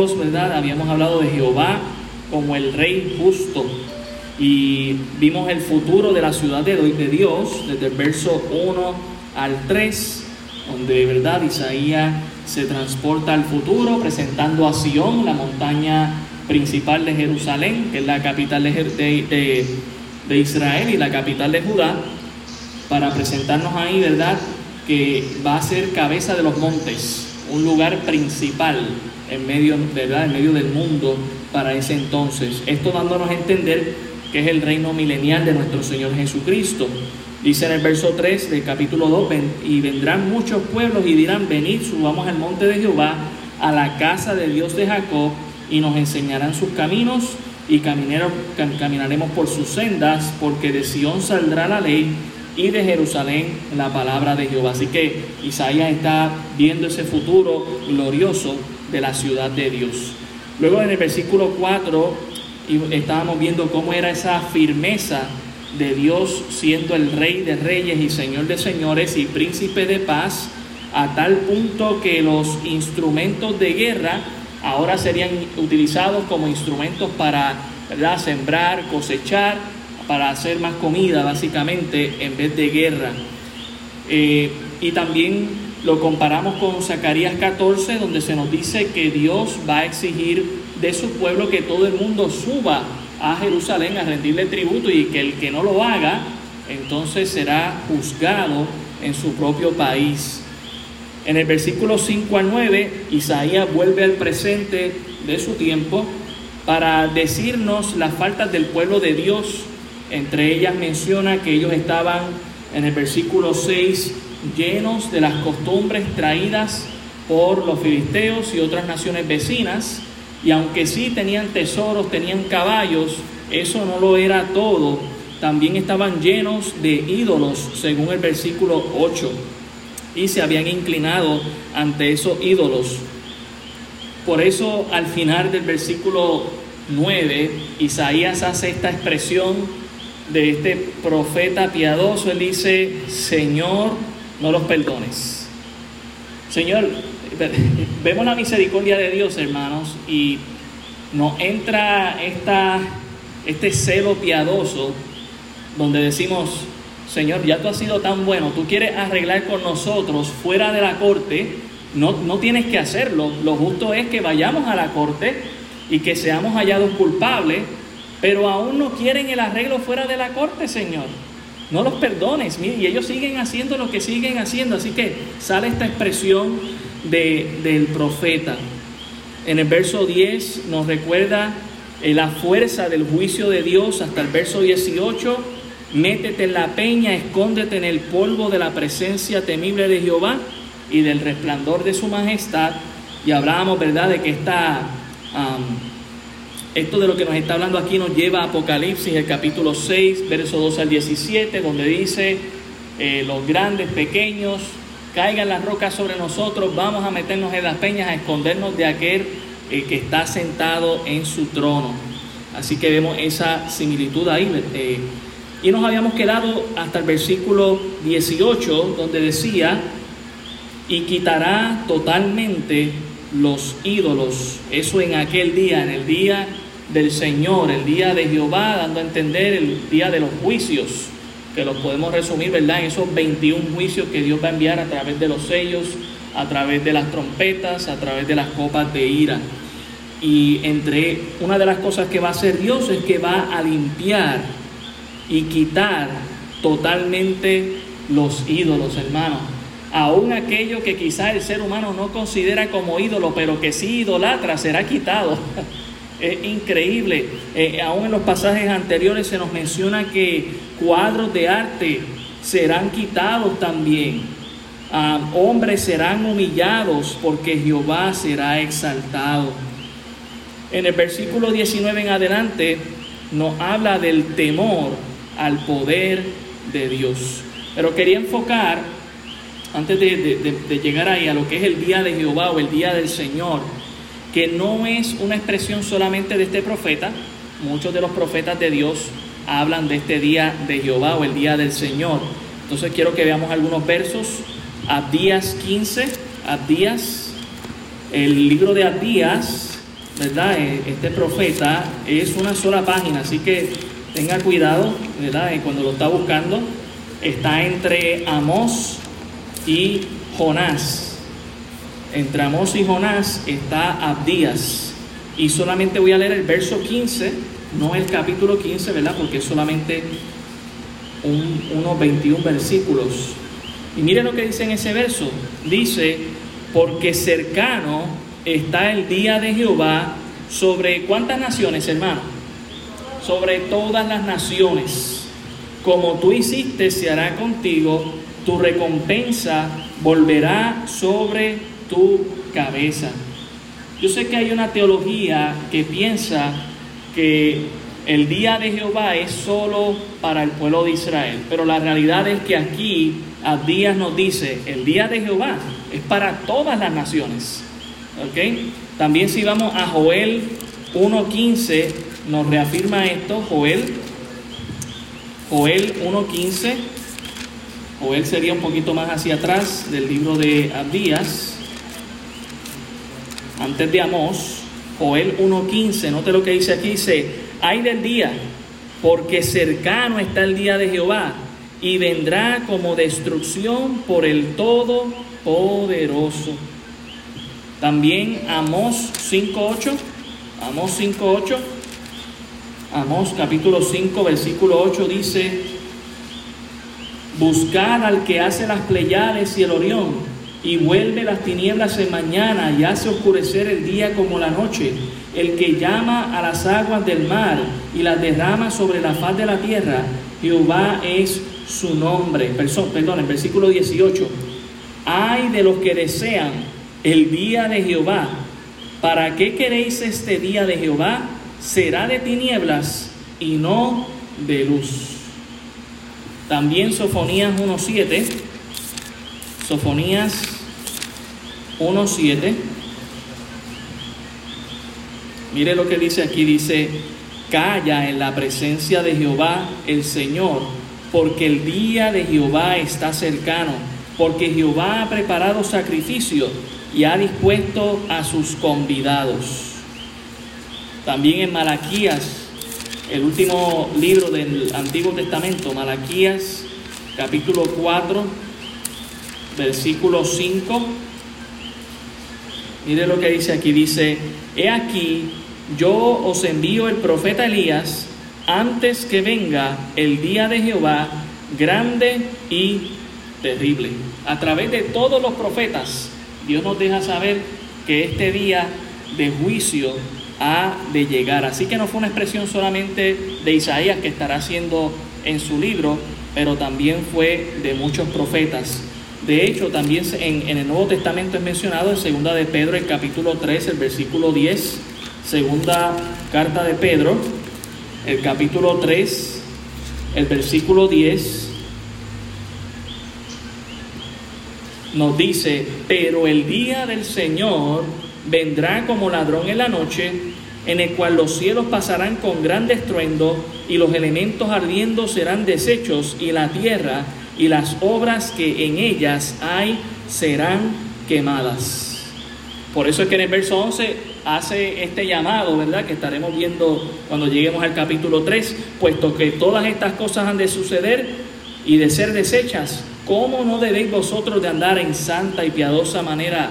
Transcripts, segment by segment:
Habíamos hablado de Jehová como el rey justo. Y vimos el futuro de la ciudad de, de Dios desde el verso 1 al 3, donde verdad Isaías se transporta al futuro presentando a Sion, la montaña principal de Jerusalén, que es la capital de, de, de Israel y la capital de Judá, para presentarnos ahí, ¿verdad? Que va a ser cabeza de los montes, un lugar principal en medio, ¿verdad? En medio del mundo para ese entonces. Esto dándonos a entender que es el reino milenial de nuestro Señor Jesucristo. Dice en el verso 3 del capítulo 2, y vendrán muchos pueblos y dirán, venid, subamos al monte de Jehová, a la casa del Dios de Jacob, y nos enseñarán sus caminos, y caminaremos por sus sendas, porque de Sión saldrá la ley, y de Jerusalén la palabra de Jehová. Así que Isaías está viendo ese futuro glorioso de la ciudad de Dios. Luego en el versículo 4 estábamos viendo cómo era esa firmeza de Dios siendo el rey de reyes y señor de señores y príncipe de paz, a tal punto que los instrumentos de guerra ahora serían utilizados como instrumentos para sembrar, cosechar, para hacer más comida básicamente en vez de guerra. Eh, y también lo comparamos con Zacarías 14, donde se nos dice que Dios va a exigir de su pueblo que todo el mundo suba a Jerusalén a rendirle tributo y que el que no lo haga, entonces será juzgado en su propio país. En el versículo 5 al 9, Isaías vuelve al presente de su tiempo para decirnos las faltas del pueblo de Dios. Entre ellas menciona que ellos estaban en el versículo 6 llenos de las costumbres traídas por los filisteos y otras naciones vecinas, y aunque sí tenían tesoros, tenían caballos, eso no lo era todo, también estaban llenos de ídolos, según el versículo 8, y se habían inclinado ante esos ídolos. Por eso al final del versículo 9, Isaías hace esta expresión de este profeta piadoso, él dice, Señor, no los perdones. Señor, vemos la misericordia de Dios, hermanos, y nos entra esta, este celo piadoso donde decimos, Señor, ya tú has sido tan bueno, tú quieres arreglar con nosotros fuera de la corte, no, no tienes que hacerlo, lo justo es que vayamos a la corte y que seamos hallados culpables, pero aún no quieren el arreglo fuera de la corte, Señor no los perdones. y ellos siguen haciendo lo que siguen haciendo. Así que sale esta expresión del profeta. En el verso 10 nos recuerda eh, la fuerza del juicio de Dios hasta el verso 18. Métete en la peña, escóndete en el polvo de la presencia temible de Jehová y del resplandor de su majestad. Y hablábamos, ¿verdad?, de que esta esto de lo que nos está hablando aquí nos lleva a Apocalipsis, el capítulo 6, verso 12 al 17, donde dice, eh, los grandes, pequeños, caigan las rocas sobre nosotros, vamos a meternos en las peñas, a escondernos de aquel eh, que está sentado en su trono. Así que vemos esa similitud ahí. Eh, y nos habíamos quedado hasta el versículo 18, donde decía, y quitará totalmente los ídolos. Eso en aquel día, en el día del Señor, el día de Jehová, dando a entender el día de los juicios, que los podemos resumir, ¿verdad? En esos 21 juicios que Dios va a enviar a través de los sellos, a través de las trompetas, a través de las copas de ira. Y entre una de las cosas que va a hacer Dios es que va a limpiar y quitar totalmente los ídolos, hermanos aún aquello que quizás el ser humano no considera como ídolo, pero que sí idolatra, será quitado. es increíble. Eh, aún en los pasajes anteriores se nos menciona que cuadros de arte serán quitados también. Hombres serán humillados porque Jehová será exaltado. En el versículo 19 en adelante nos habla del temor al poder de Dios. Pero quería enfocar antes de, llegar ahí a lo que es el día de Jehová o el día del Señor, que no es una expresión solamente de este profeta, muchos de los profetas de Dios hablan de este día de Jehová o el día del Señor. Entonces quiero que veamos algunos versos. Abdías 15, Abdías, el libro de Abdías, ¿verdad? Eh, este profeta es una sola página, así que tenga cuidado, ¿verdad? Eh, cuando lo está buscando, está entre Amós y Jonás. Entre Amós y Jonás está Abdías. Y solamente voy a leer el verso 15, no el capítulo 15, ¿verdad? Porque es solamente unos 21 versículos. Y miren lo que dice en ese verso. Dice, porque cercano está el día de Jehová sobre cuántas naciones, hermano? Sobre todas las naciones. Como tú hiciste, se hará contigo, tu recompensa volverá sobre tu cabeza. Yo sé que hay una teología que piensa que el día de Jehová es solo para el pueblo de Israel, pero la realidad es que aquí Abdías nos dice, el día de Jehová es para todas las naciones. También si vamos a Joel 1.15, nos reafirma esto, Joel, Joel 1.15, Joel sería un poquito más hacia atrás del libro de Abdías, antes de Amós, Joel 1.15, note lo que dice aquí, dice, hay del día, porque cercano está el día de Jehová, y vendrá como destrucción por el Todopoderoso. También Amós 5.8, Amós 5.8, Amós capítulo 5, versículo 8 dice, buscad al que hace las Pleiades y el Orión, y vuelve las tinieblas en mañana y hace oscurecer el día como la noche, el que llama a las aguas del mar y las derrama sobre la faz de la tierra, Jehová es su nombre. Perdón, en versículo 18. Ay de los que desean el día de Jehová. ¿Para qué queréis este día de Jehová? Será de tinieblas y no de luz. También Sofonías 1.7. Sofonías 1.7. Mire lo que dice aquí, dice, calla en la presencia de Jehová el Señor, porque el día de Jehová está cercano, porque Jehová ha preparado sacrificio y ha dispuesto a sus convidados. También en Malaquías, el último libro del Antiguo Testamento, Malaquías capítulo 4, versículo 5. Mire lo que dice aquí, dice, he aquí, yo os envío el profeta Elías antes que venga el día de Jehová grande y terrible. A través de todos los profetas, Dios nos deja saber que este día de juicio ha de llegar. Así que no fue una expresión solamente de Isaías que estará haciendo en su libro, pero también fue de muchos profetas. De hecho, también en, el Nuevo Testamento es mencionado en segunda de Pedro, el capítulo 3, el versículo 10, segunda carta de Pedro, el capítulo 3, el versículo 10, nos dice, pero el día del Señor vendrá como ladrón en la noche, en el cual los cielos pasarán con gran estruendo y los elementos ardiendo serán deshechos y la tierra y las obras que en ellas hay serán quemadas. Por eso es que en el verso 11 hace este llamado, ¿verdad? Que estaremos viendo cuando lleguemos al capítulo 3, puesto que todas estas cosas han de suceder y de ser desechas, ¿cómo no debéis vosotros de andar en santa y piadosa manera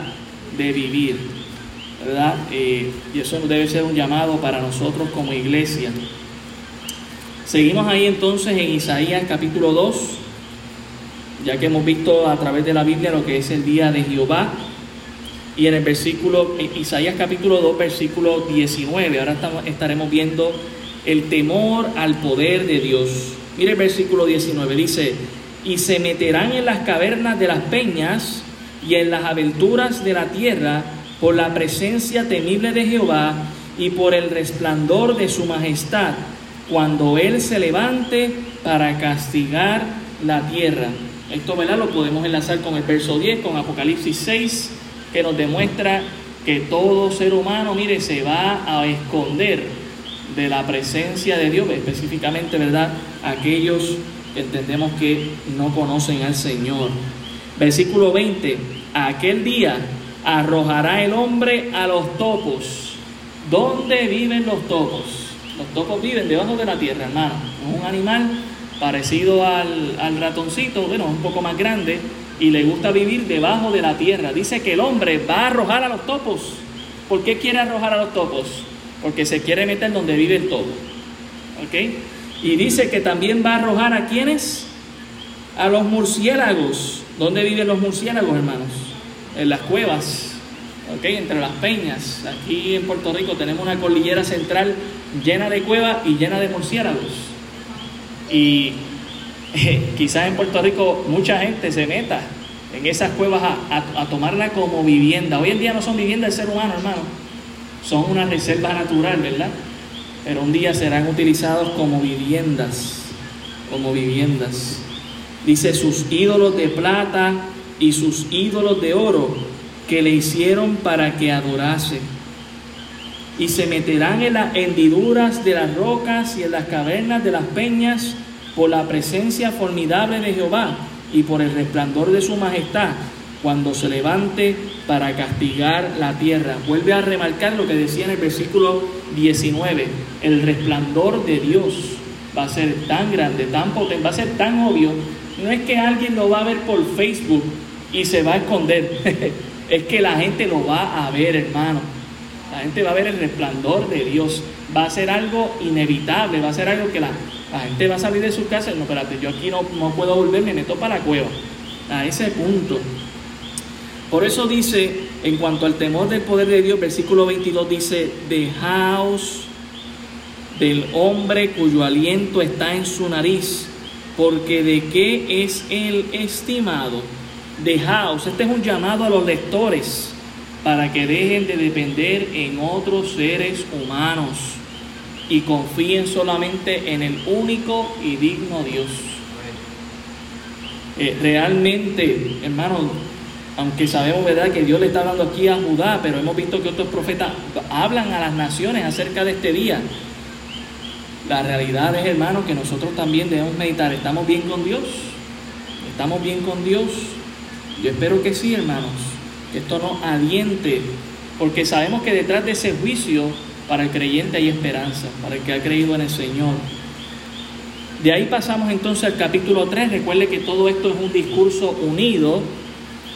de vivir? ¿Verdad? Eh, y eso debe ser un llamado para nosotros como iglesia. Seguimos ahí entonces en Isaías capítulo 2, ya que hemos visto a través de la Biblia lo que es el día de Jehová. Y en el versículo, Isaías capítulo 2, versículo 19, ahora estamos, estaremos viendo el temor al poder de Dios. Mire el versículo 19, dice, y se meterán en las cavernas de las peñas y en las aventuras de la tierra por la presencia temible de Jehová y por el resplandor de su majestad, cuando Él se levante para castigar la tierra. Esto ¿verdad? lo podemos enlazar con el verso 10, con Apocalipsis 6, que nos demuestra que todo ser humano, mire, se va a esconder de la presencia de Dios, específicamente, ¿verdad? Aquellos que entendemos que no conocen al Señor. Versículo 20, aquel día arrojará el hombre a los topos, ¿Dónde viven los topos? Los topos viven debajo de la tierra, hermano. Es un animal parecido al, al ratoncito, bueno, un poco más grande, y le gusta vivir debajo de la tierra. Dice que el hombre va a arrojar a los topos. ¿Por qué quiere arrojar a los topos? Porque se quiere meter donde vive el topo. ¿Ok? Y dice que también va a arrojar a quienes? A los murciélagos. ¿Dónde viven los murciélagos, hermanos? En las cuevas. ¿Ok? Entre las peñas. Aquí en Puerto Rico tenemos una cordillera central llena de cuevas y llena de murciélagos. Y quizás en Puerto Rico mucha gente se meta en esas cuevas a, tomarla como vivienda. Hoy en día no son viviendas del ser humano, hermano. Son una reserva natural, ¿verdad? Pero un día serán utilizados como viviendas, como viviendas. Dice sus ídolos de plata y sus ídolos de oro que le hicieron para que adorase. Y se meterán en las hendiduras de las rocas y en las cavernas de las peñas por la presencia formidable de Jehová y por el resplandor de su majestad cuando se levante para castigar la tierra. Vuelve a remarcar lo que decía en el versículo 19, el resplandor de Dios va a ser tan grande, tan potente, va a ser tan obvio. No es que alguien lo va a ver por Facebook y se va a esconder, es que la gente lo va a ver, hermano. La gente va a ver el resplandor de Dios. Va a ser algo inevitable, va a ser algo que la, la gente va a salir de su casa no, espérate, yo aquí no, no puedo volver, me meto para la cueva. A ese punto. Por eso dice, en cuanto al temor del poder de Dios, versículo 22 dice, dejaos del hombre cuyo aliento está en su nariz, porque de qué es el estimado. Dejaos, este es un llamado a los lectores para que dejen de depender en otros seres humanos y confíen solamente en el único y digno Dios. Eh, realmente, hermanos, aunque sabemos verdad que Dios le está hablando aquí a Judá, pero hemos visto que otros profetas hablan a las naciones acerca de este día. La realidad es, hermanos, que nosotros también debemos meditar. ¿Estamos bien con Dios? ¿Estamos bien con Dios? Yo espero que sí, hermanos. Que esto nos aliente, porque sabemos que detrás de ese juicio para el creyente hay esperanza, para el que ha creído en el Señor. De ahí pasamos entonces al capítulo 3. Recuerde que todo esto es un discurso unido,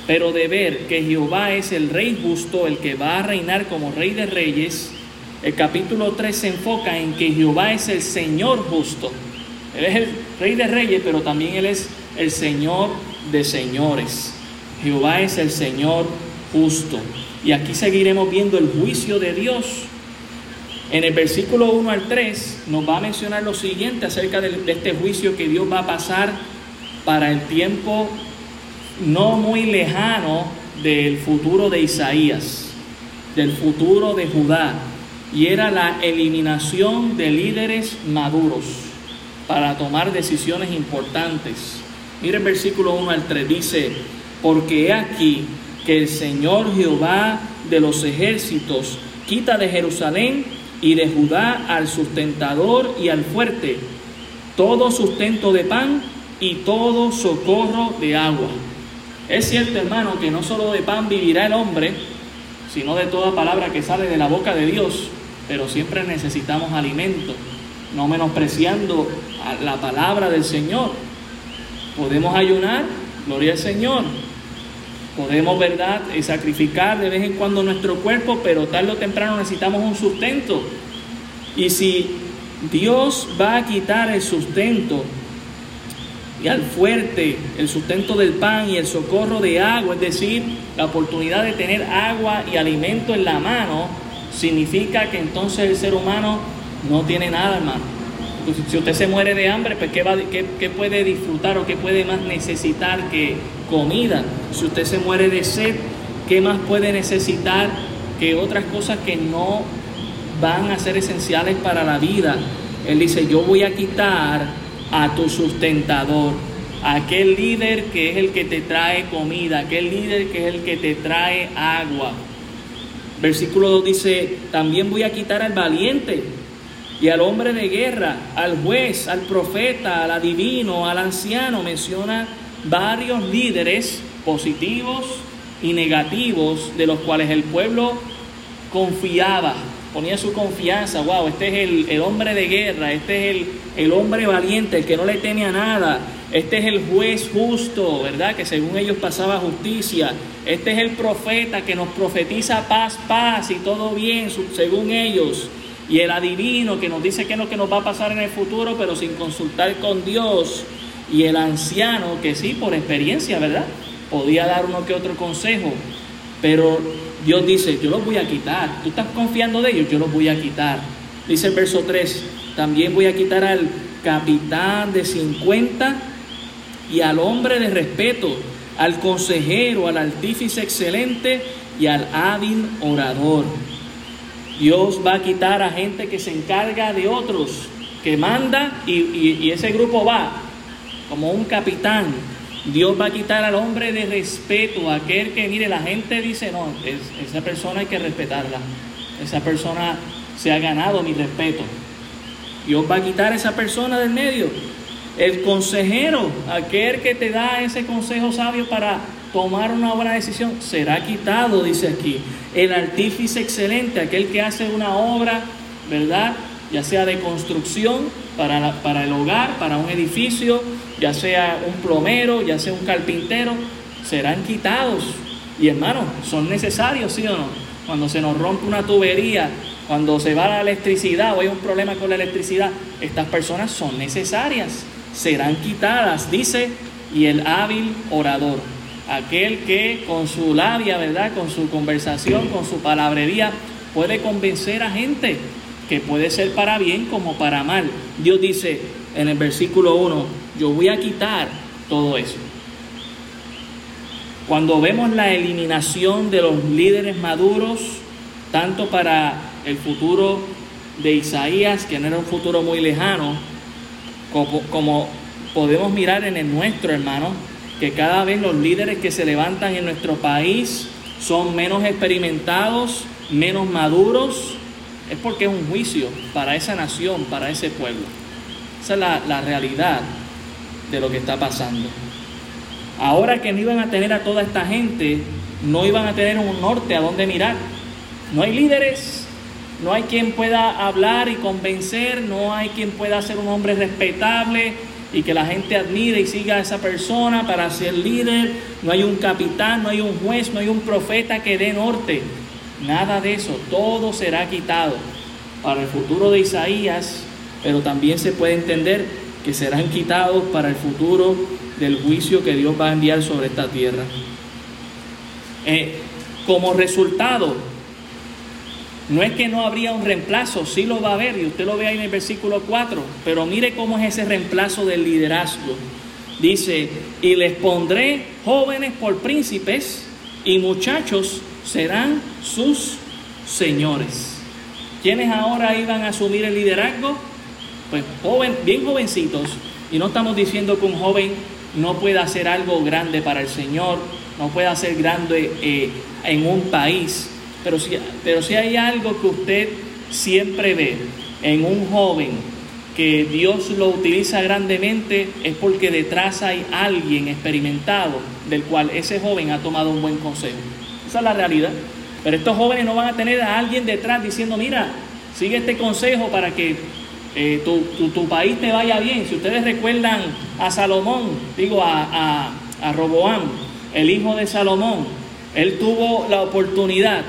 pero de ver que Jehová es el rey justo, el que va a reinar como rey de reyes. El capítulo 3 se enfoca en que Jehová es el Señor justo. Él es el rey de reyes, pero también Él es el Señor de señores. Jehová es el Señor justo. Y aquí seguiremos viendo el juicio de Dios en el versículo 1 al 3 nos va a mencionar lo siguiente acerca de, este juicio que Dios va a pasar para el tiempo no muy lejano del futuro de Isaías, del futuro de Judá, y era la eliminación de líderes maduros para tomar decisiones importantes. Mire el versículo 1 al 3, dice, porque he aquí que el Señor Jehová de los ejércitos quita de Jerusalén y de Judá al sustentador y al fuerte, todo sustento de pan y todo socorro de agua. Es cierto, hermano, que no solo de pan vivirá el hombre, sino de toda palabra que sale de la boca de Dios, pero siempre necesitamos alimento, no menospreciando la palabra del Señor. Podemos ayunar, gloria al Señor, Podemos, ¿verdad?, eh, sacrificar de vez en cuando nuestro cuerpo, pero tarde o temprano necesitamos un sustento. Y si Dios va a quitar el sustento y al fuerte, el sustento del pan y el socorro de agua, es decir, la oportunidad de tener agua y alimento en la mano, significa que entonces el ser humano no tiene nada, hermano. Si usted se muere de hambre, pues ¿qué, va, qué, puede disfrutar o qué puede más necesitar que comida? Si usted se muere de sed, ¿qué más puede necesitar que otras cosas que no van a ser esenciales para la vida? Él dice, yo voy a quitar a tu sustentador, aquel líder que es el que te trae comida, aquel líder que es el que te trae agua. Versículo 2 dice, también voy a quitar al valiente y al hombre de guerra, al juez, al profeta, al adivino, al anciano. Menciona varios líderes positivos y negativos de los cuales el pueblo confiaba. ponía su confianza, wow, este es el, el hombre de guerra, este es el, el hombre valiente, el que no le teme a nada, este es el juez justo, ¿verdad? Que según ellos pasaba justicia. Este es el profeta que nos profetiza paz, paz y todo bien, según ellos. Y el adivino que nos dice qué es lo que nos va a pasar en el futuro, pero sin consultar con Dios. Y el anciano que sí, por experiencia, ¿verdad? Podía dar uno que otro consejo. Pero Dios dice, yo los voy a quitar. Tú estás confiando de ellos, yo los voy a quitar. Dice el verso 3, también voy a quitar al capitán de 50 y al hombre de respeto, al consejero, al artífice excelente y al hábil orador. Dios va a quitar a gente que se encarga de otros, que manda y, ese grupo va como un capitán. Dios va a quitar al hombre de respeto, aquel que, mire, la gente dice, no, esa persona hay que respetarla, esa persona se ha ganado mi respeto. Dios va a quitar a esa persona del medio el consejero, aquel que te da ese consejo sabio para tomar una buena decisión, será quitado, dice aquí. El artífice excelente, aquel que hace una obra, ¿verdad? Ya sea de construcción para, para el hogar, para un edificio, ya sea un plomero, ya sea un carpintero, serán quitados. Y hermanos, son necesarios, ¿sí o no? Cuando se nos rompe una tubería, cuando se va la electricidad o hay un problema con la electricidad, estas personas son necesarias serán quitadas, dice, y el hábil orador, aquel que con su labia, ¿verdad? Con su conversación, con su palabrería, puede convencer a gente que puede ser para bien como para mal. Dios dice en el versículo 1, yo voy a quitar todo eso. Cuando vemos la eliminación de los líderes maduros, tanto para el futuro de Isaías, que no era un futuro muy lejano, como, podemos mirar en el nuestro, hermano, que cada vez los líderes que se levantan en nuestro país son menos experimentados, menos maduros, es porque es un juicio para esa nación, para ese pueblo. Esa es la, la realidad de lo que está pasando. Ahora que no iban a tener a toda esta gente, no iban a tener un norte a donde mirar. No hay líderes, no hay quien pueda hablar y convencer, no hay quien pueda ser un hombre respetable y que la gente admire y siga a esa persona para ser líder. No hay un capitán, no hay un juez, no hay un profeta que dé norte. Nada de eso, todo será quitado para el futuro de Isaías, pero también se puede entender que serán quitados para el futuro del juicio que Dios va a enviar sobre esta tierra. Eh, como resultado, no es que no habría un reemplazo, sí lo va a haber, y usted lo ve ahí en el versículo 4, pero mire cómo es ese reemplazo del liderazgo. Dice, y les pondré jóvenes por príncipes y muchachos serán sus señores. ¿Quiénes ahora iban a asumir el liderazgo? Pues joven, bien jovencitos, y no estamos diciendo que un joven no pueda hacer algo grande para el Señor, no pueda hacer grande eh, en un país, pero si, pero si hay algo que usted siempre ve en un joven que Dios lo utiliza grandemente, es porque detrás hay alguien experimentado del cual ese joven ha tomado un buen consejo. Esa es la realidad. Pero estos jóvenes no van a tener a alguien detrás diciendo, mira, sigue este consejo para que eh, tu, país te vaya bien. Si ustedes recuerdan a Salomón, digo a, a, a Roboam, el hijo de Salomón, él tuvo la oportunidad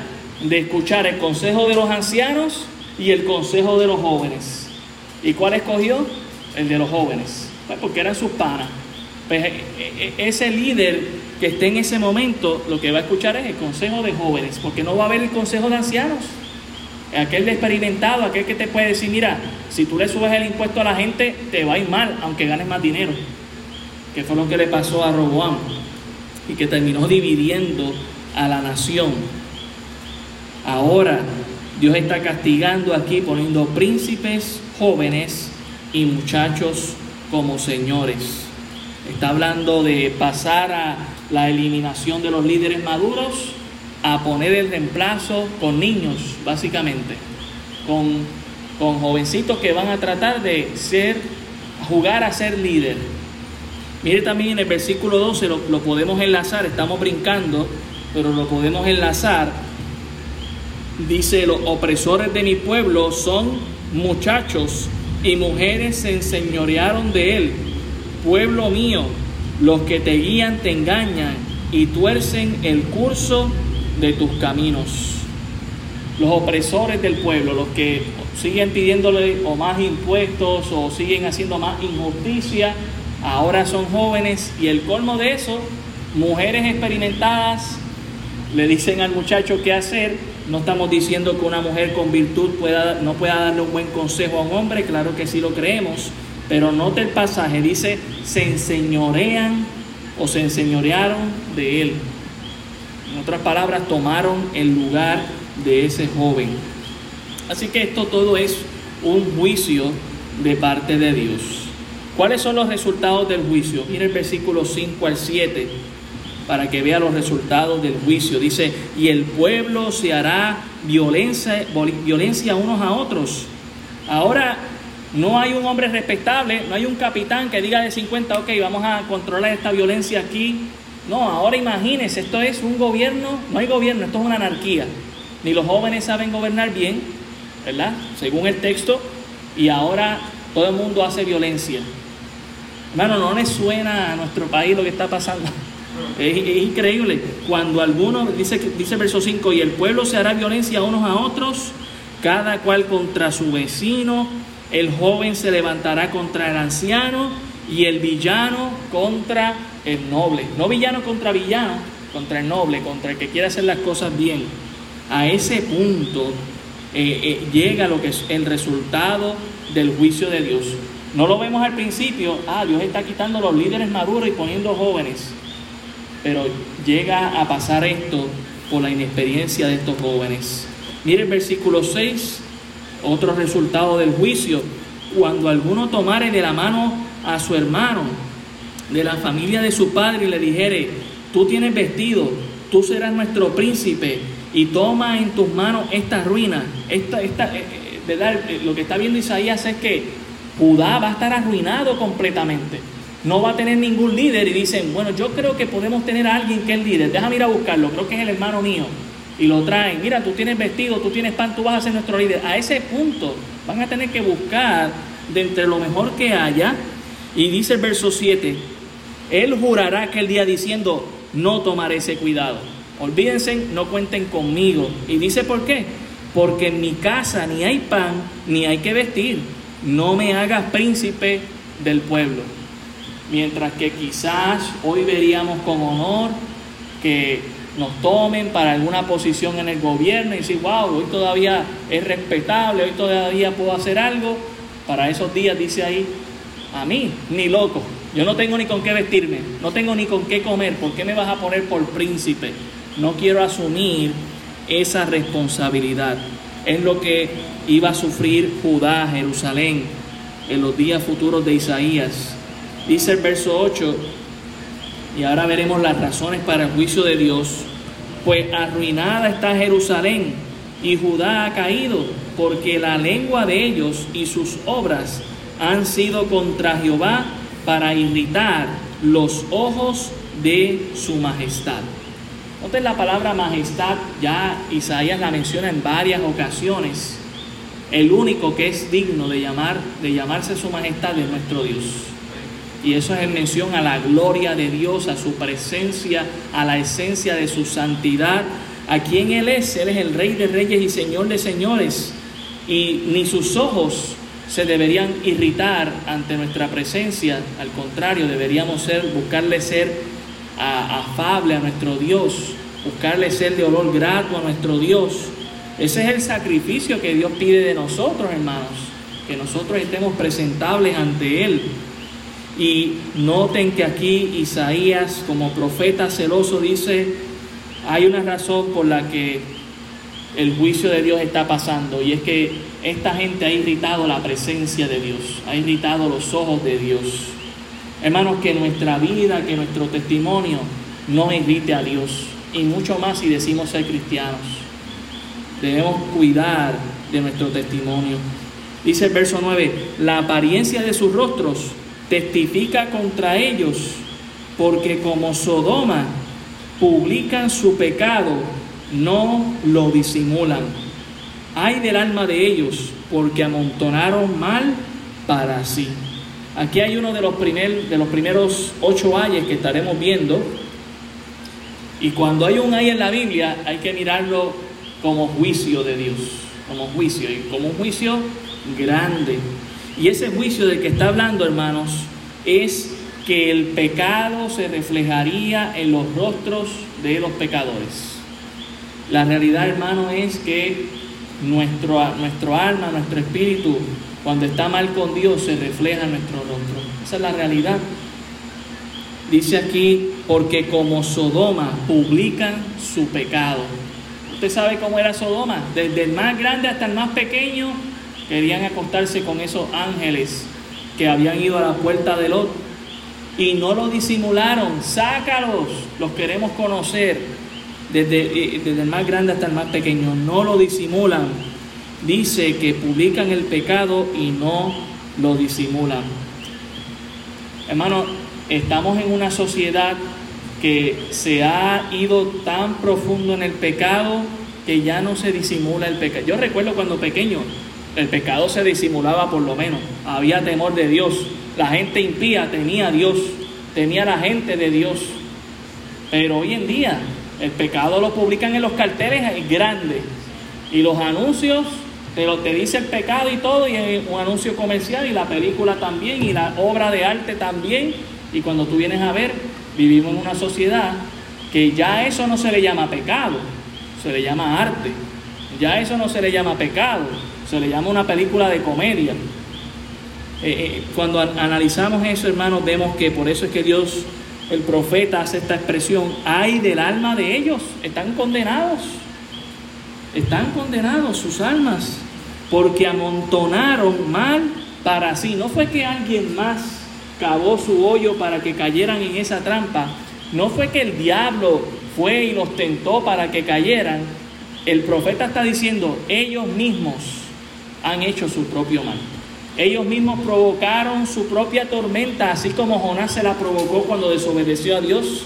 de escuchar el consejo de los ancianos y el consejo de los jóvenes. ¿Y cuál escogió? El de los jóvenes, pues porque eran sus panas. Pues e, e, e, ese líder que esté en ese momento, lo que va a escuchar es el consejo de jóvenes, porque no va a haber el consejo de ancianos. Aquel de experimentado, aquel que te puede decir, mira, si tú le subes el impuesto a la gente, te va a ir mal, aunque ganes más dinero. Que fue lo que le pasó a Roboam y que terminó dividiendo a la nación Ahora Dios está castigando aquí poniendo príncipes jóvenes y muchachos como señores. Está hablando de pasar a la eliminación de los líderes maduros a poner el reemplazo con niños, básicamente, con, con jovencitos que van a tratar de ser, jugar a ser líder. Mire también en el versículo 12, lo, lo podemos enlazar, estamos brincando, pero lo podemos enlazar dice, los opresores de mi pueblo son muchachos y mujeres se enseñorearon de él. Pueblo mío, los que te guían te engañan y tuercen el curso de tus caminos. Los opresores del pueblo, los que siguen pidiéndole o más impuestos o siguen haciendo más injusticia, ahora son jóvenes y el colmo de eso, mujeres experimentadas le dicen al muchacho qué hacer. No estamos diciendo que una mujer con virtud pueda, no pueda darle un buen consejo a un hombre, claro que sí lo creemos, pero note el pasaje, dice, se enseñorean o se enseñorearon de él. En otras palabras, tomaron el lugar de ese joven. Así que esto todo es un juicio de parte de Dios. ¿Cuáles son los resultados del juicio? Mira el versículo 5 al 7 para que vea los resultados del juicio. Dice, y el pueblo se hará violencia, violencia unos a otros. Ahora no hay un hombre respetable, no hay un capitán que diga de 50, ok, vamos a controlar esta violencia aquí. No, ahora imagínense, esto es un gobierno, no hay gobierno, esto es una anarquía. Ni los jóvenes saben gobernar bien, ¿verdad? Según el texto, y ahora todo el mundo hace violencia. Hermano, no les suena a nuestro país lo que está pasando. Es, increíble. Cuando algunos, dice, dice verso 5, y el pueblo se hará violencia unos a otros, cada cual contra su vecino, el joven se levantará contra el anciano y el villano contra el noble. No villano contra villano, contra el noble, contra el que quiere hacer las cosas bien. A ese punto eh, eh, llega lo que es el resultado del juicio de Dios. No lo vemos al principio, ah, Dios está quitando los líderes maduros y poniendo jóvenes. Pero llega a pasar esto por la inexperiencia de estos jóvenes. Mire el versículo 6, otro resultado del juicio. Cuando alguno tomare de la mano a su hermano, de la familia de su padre, y le dijere, tú tienes vestido, tú serás nuestro príncipe, y toma en tus manos esta ruina. Esta, esta, eh, eh, eh, Lo que está viendo Isaías es que Judá va a estar arruinado completamente no va a tener ningún líder y dicen, bueno, yo creo que podemos tener a alguien que es líder, déjame ir a buscarlo, creo que es el hermano mío. Y lo traen, mira, tú tienes vestido, tú tienes pan, tú vas a ser nuestro líder. A ese punto van a tener que buscar de entre lo mejor que haya. Y dice el verso 7, él jurará aquel día diciendo, no tomaré ese cuidado. Olvídense, no cuenten conmigo. Y dice por qué. Porque en mi casa ni hay pan, ni hay que vestir. No me hagas príncipe del pueblo. Mientras que quizás hoy veríamos con honor que nos tomen para alguna posición en el gobierno y decir, wow, hoy todavía es respetable, hoy todavía puedo hacer algo. Para esos días dice ahí, a mí, ni loco, yo no tengo ni con qué vestirme, no tengo ni con qué comer, ¿por qué me vas a poner por príncipe? No quiero asumir esa responsabilidad. Es lo que iba a sufrir Judá, Jerusalén, en los días futuros de Isaías. Dice el verso 8, y ahora veremos las razones para el juicio de Dios, pues arruinada está Jerusalén y Judá ha caído, porque la lengua de ellos y sus obras han sido contra Jehová para irritar los ojos de su majestad. Noten la palabra majestad, ya Isaías la menciona en varias ocasiones. El único que es digno de, llamar, de llamarse su majestad es nuestro Dios. Y eso es en mención a la gloria de Dios, a su presencia, a la esencia de su santidad, a quien Él es. Él es el Rey de Reyes y Señor de Señores. Y ni sus ojos se deberían irritar ante nuestra presencia. Al contrario, deberíamos ser, buscarle ser afable a nuestro Dios, buscarle ser de olor grato a nuestro Dios. Ese es el sacrificio que Dios pide de nosotros, hermanos, que nosotros estemos presentables ante Él y noten que aquí Isaías como profeta celoso dice, hay una razón por la que el juicio de Dios está pasando y es que esta gente ha irritado la presencia de Dios, ha irritado los ojos de Dios. Hermanos, que nuestra vida, que nuestro testimonio no irrite a Dios y mucho más si decimos ser cristianos. Debemos cuidar de nuestro testimonio. Dice el verso 9, la apariencia de sus rostros testifica contra ellos, porque como Sodoma publican su pecado no lo disimulan. Hay del alma de ellos, porque amontonaron mal para sí. Aquí hay uno de los, primer, de los primeros ocho ayes que estaremos viendo. Y cuando hay un ay en la Biblia, hay que mirarlo como juicio de Dios, como juicio, y como un juicio grande. Y ese juicio del que está hablando, hermanos, es que el pecado se reflejaría en los rostros de los pecadores. La realidad, hermano, es que nuestro, nuestro alma, nuestro espíritu, cuando está mal con Dios, se refleja en nuestro rostro. Esa es la realidad. Dice aquí, porque como Sodoma publican su pecado. Usted sabe cómo era Sodoma, desde el más grande hasta el más pequeño, querían acostarse con esos ángeles que habían ido a la puerta de Lot y no lo disimularon. Sácalos, los queremos conocer, desde, eh, desde el más grande hasta el más pequeño. No lo disimulan. Dice que publican el pecado y no lo disimulan. Hermano, estamos en una sociedad que se ha ido tan profundo en el pecado que ya no se disimula el pecado. Yo recuerdo cuando pequeño, el pecado se disimulaba por lo menos, había temor de Dios, la gente impía tenía a Dios, tenía la gente de Dios. Pero hoy en día el pecado lo publican en los carteles grandes y los anuncios te, lo, te dice el pecado y todo, y un anuncio comercial y la película también y la obra de arte también. Y cuando tú vienes a ver, vivimos en una sociedad que ya eso no se le llama pecado, se le llama arte. Ya eso no se le llama pecado, se le llama una película de comedia. Eh, eh, cuando analizamos eso, hermanos, vemos que por eso es que Dios, el profeta, hace esta expresión, hay del alma de ellos, están condenados, están condenados sus almas, porque amontonaron mal para sí. No fue que alguien más cavó su hoyo para que cayeran en esa trampa, no fue que el diablo fue y los tentó para que cayeran. El profeta está diciendo, ellos mismos han hecho su propio mal. Ellos mismos provocaron su propia tormenta, así como Jonás se la provocó cuando desobedeció a Dios.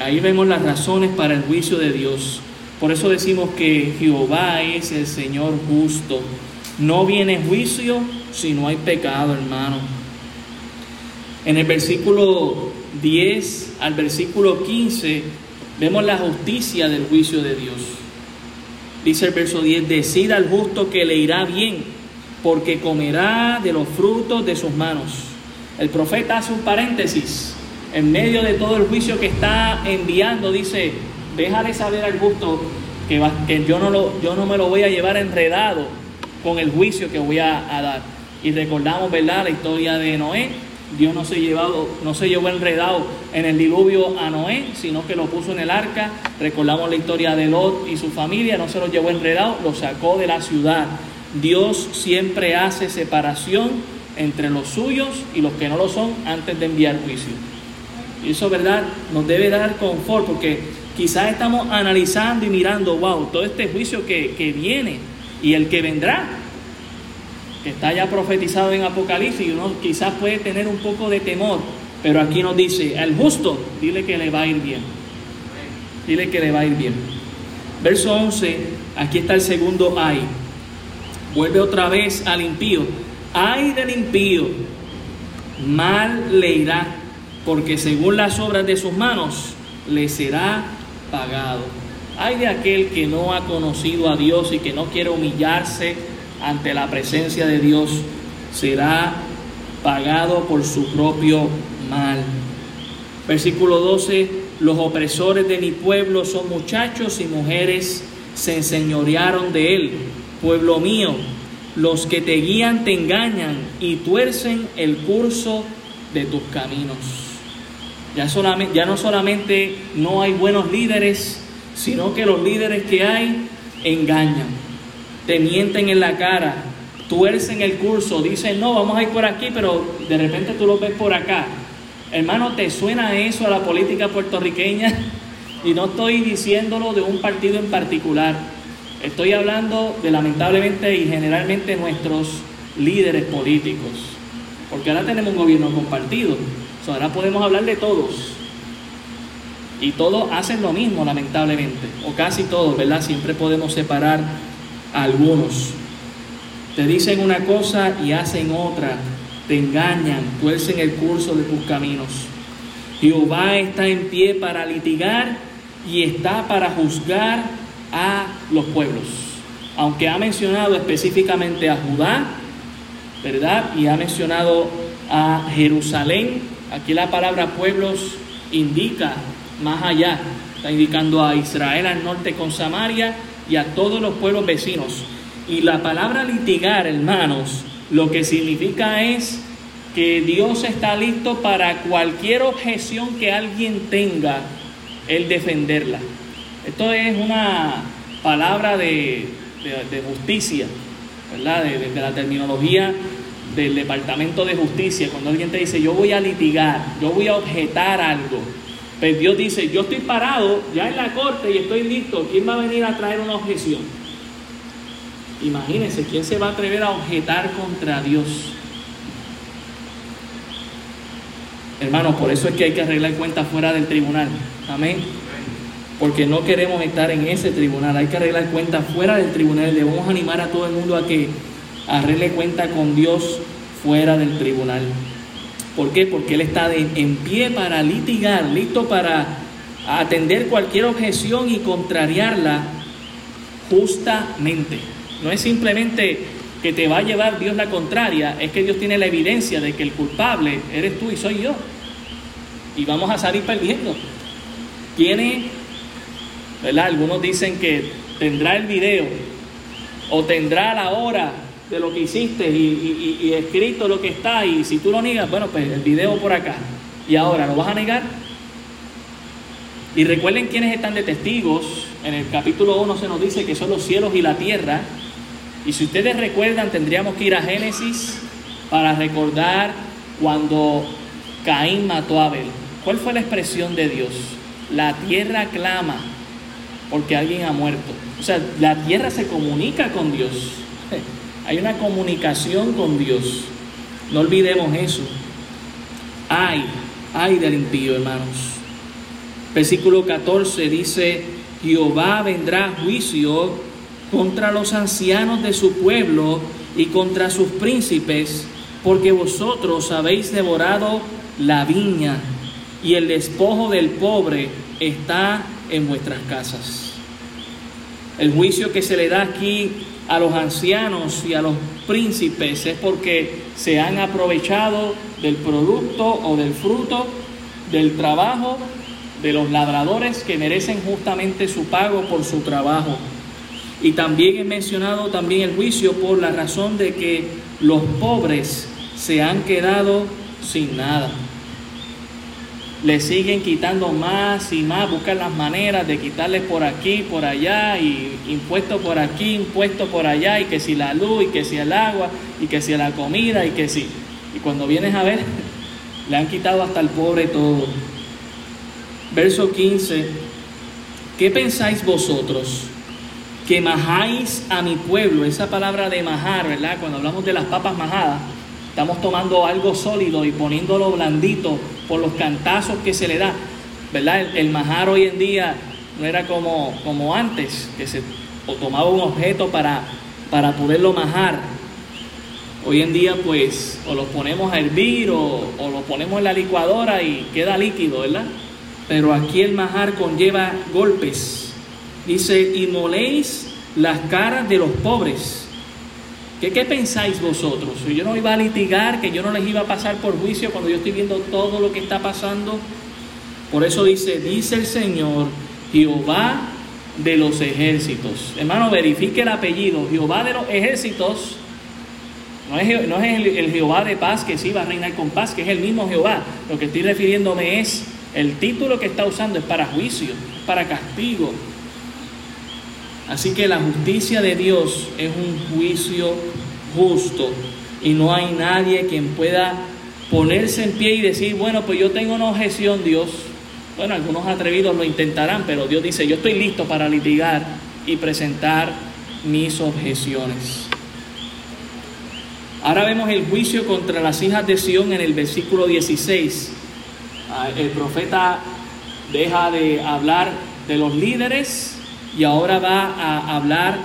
Ahí vemos las razones para el juicio de Dios. Por eso decimos que Jehová es el Señor justo. No viene juicio si no hay pecado, hermano. En el versículo 10 al versículo 15 vemos la justicia del juicio de Dios. Dice el verso 10, decida al justo que le irá bien, porque comerá de los frutos de sus manos. El profeta hace un paréntesis. En medio de todo el juicio que está enviando, dice, déjale saber al justo que, yo no me lo voy a llevar enredado con el juicio que voy a, a dar. Y recordamos, ¿verdad?, la historia de Noé, Dios no se, llevado, no se llevó enredado en el diluvio a Noé, sino que lo puso en el arca. Recordamos la historia de Lot y su familia, no se lo llevó enredado, lo sacó de la ciudad. Dios siempre hace separación entre los suyos y los que no lo son antes de enviar juicio. Y eso, ¿verdad?, nos debe dar confort porque quizás estamos analizando y mirando, wow, todo este juicio que, que viene y el que vendrá, que está ya profetizado en Apocalipsis uno quizás puede tener un poco de temor, pero aquí nos dice, al justo, dile que le va a ir bien. Dile que le va a ir bien. Verso 11, aquí está el segundo ay. Vuelve otra vez al impío. Ay del impío, mal le irá, porque según las obras de sus manos le será pagado. Ay de aquel que no ha conocido a Dios y que no quiere humillarse ante la presencia de Dios será pagado por su propio mal. Versículo 12, los opresores de mi pueblo son muchachos y mujeres, se enseñorearon de él. Pueblo mío, los que te guían te engañan y tuercen el curso de tus caminos. Ya, solamente, ya no solamente no hay buenos líderes, sino que los líderes que hay engañan te mienten en la cara, tuercen el curso, dicen, no, vamos a ir por aquí, pero de repente tú lo ves por acá. Hermano, ¿te suena eso a la política puertorriqueña? Y no estoy diciéndolo de un partido en particular. Estoy hablando de lamentablemente y generalmente nuestros líderes políticos. Porque ahora tenemos un gobierno compartido. ahora podemos hablar de todos. Y todos hacen lo mismo, lamentablemente, o casi todos, ¿verdad? Siempre podemos separar algunos. Te dicen una cosa y hacen otra, te engañan, tuercen el curso de tus caminos. Jehová está en pie para litigar y está para juzgar a los pueblos. Aunque ha mencionado específicamente a Judá, ¿verdad? Y ha mencionado a Jerusalén, aquí la palabra pueblos indica más allá, está indicando a Israel al norte con Samaria y a todos los pueblos vecinos. Y la palabra litigar, hermanos, lo que significa es que Dios está listo para cualquier objeción que alguien tenga, el defenderla. Esto es una palabra de, justicia, ¿verdad? De, la terminología del Departamento de Justicia. Cuando alguien te dice, yo voy a litigar, yo voy a objetar algo. Pues Dios dice, yo estoy parado ya en la corte y estoy listo. ¿Quién va a venir a traer una objeción? Imagínense, ¿quién se va a atrever a objetar contra Dios? Hermanos, por eso es que hay que arreglar cuentas fuera del tribunal. Amén. Porque no queremos estar en ese tribunal. Hay que arreglar cuentas fuera del tribunal. Debemos animar a todo el mundo a que arregle cuenta con Dios fuera del tribunal. ¿Por qué? Porque Él está en pie para litigar, listo para atender cualquier objeción y contrariarla justamente. No es simplemente que te va a llevar Dios la contraria, es que Dios tiene la evidencia de que el culpable eres tú y soy yo. Y vamos a salir perdiendo. Tiene, ¿verdad? Algunos dicen que tendrá el video o tendrá la hora de lo que hiciste y, escrito lo que está y si tú lo niegas, bueno, pues el video por acá. Y ahora, ¿lo vas a negar? Y recuerden quiénes están de testigos. En el capítulo 1 se nos dice que son los cielos y la tierra. Y si ustedes recuerdan, tendríamos que ir a Génesis para recordar cuando Caín mató a Abel. ¿Cuál fue la expresión de Dios? La tierra clama porque alguien ha muerto. O sea, la tierra se comunica con Dios. Hay una comunicación con Dios. No olvidemos eso. Ay, ay del impío, hermanos. Versículo 14 dice, Jehová vendrá a juicio contra los ancianos de su pueblo y contra sus príncipes, porque vosotros habéis devorado la viña y el despojo del pobre está en vuestras casas. El juicio que se le da aquí a los ancianos y a los príncipes es porque se han aprovechado del producto o del fruto del trabajo de los labradores que merecen justamente su pago por su trabajo. Y también he mencionado también el juicio por la razón de que los pobres se han quedado sin nada. Le siguen quitando más y más, buscan las maneras de quitarles por aquí, por allá, y impuestos por aquí, impuestos por allá, y que si la luz, y que si el agua, y que si la comida, y que si. Y cuando vienes a ver, le han quitado hasta el pobre todo. Verso 15. ¿Qué pensáis vosotros? que majáis a mi pueblo. Esa palabra de majar, ¿verdad? Cuando hablamos de las papas majadas, estamos tomando algo sólido y poniéndolo blandito por los cantazos que se le da. ¿Verdad? El, majar hoy en día no era como, como antes, que se tomaba un objeto para, para poderlo majar. Hoy en día pues o lo ponemos a hervir o, o lo ponemos en la licuadora y queda líquido, ¿verdad? Pero aquí el majar conlleva golpes, Dice, y moléis las caras de los pobres. ¿Qué, ¿Qué pensáis vosotros? Yo no iba a litigar, que yo no les iba a pasar por juicio cuando yo estoy viendo todo lo que está pasando. Por eso dice, dice el Señor, Jehová de los ejércitos. Hermano, verifique el apellido. Jehová de los ejércitos no es, no es el, el, Jehová de paz que sí va a reinar con paz, que es el mismo Jehová. Lo que estoy refiriéndome es, el título que está usando es para juicio, para castigo, Así que la justicia de Dios es un juicio justo y no hay nadie quien pueda ponerse en pie y decir, bueno, pues yo tengo una objeción, Dios. Bueno, algunos atrevidos lo intentarán, pero Dios dice, yo estoy listo para litigar y presentar mis objeciones. Ahora vemos el juicio contra las hijas de Sión en el versículo 16. Ah, el profeta deja de hablar de los líderes y ahora va a hablar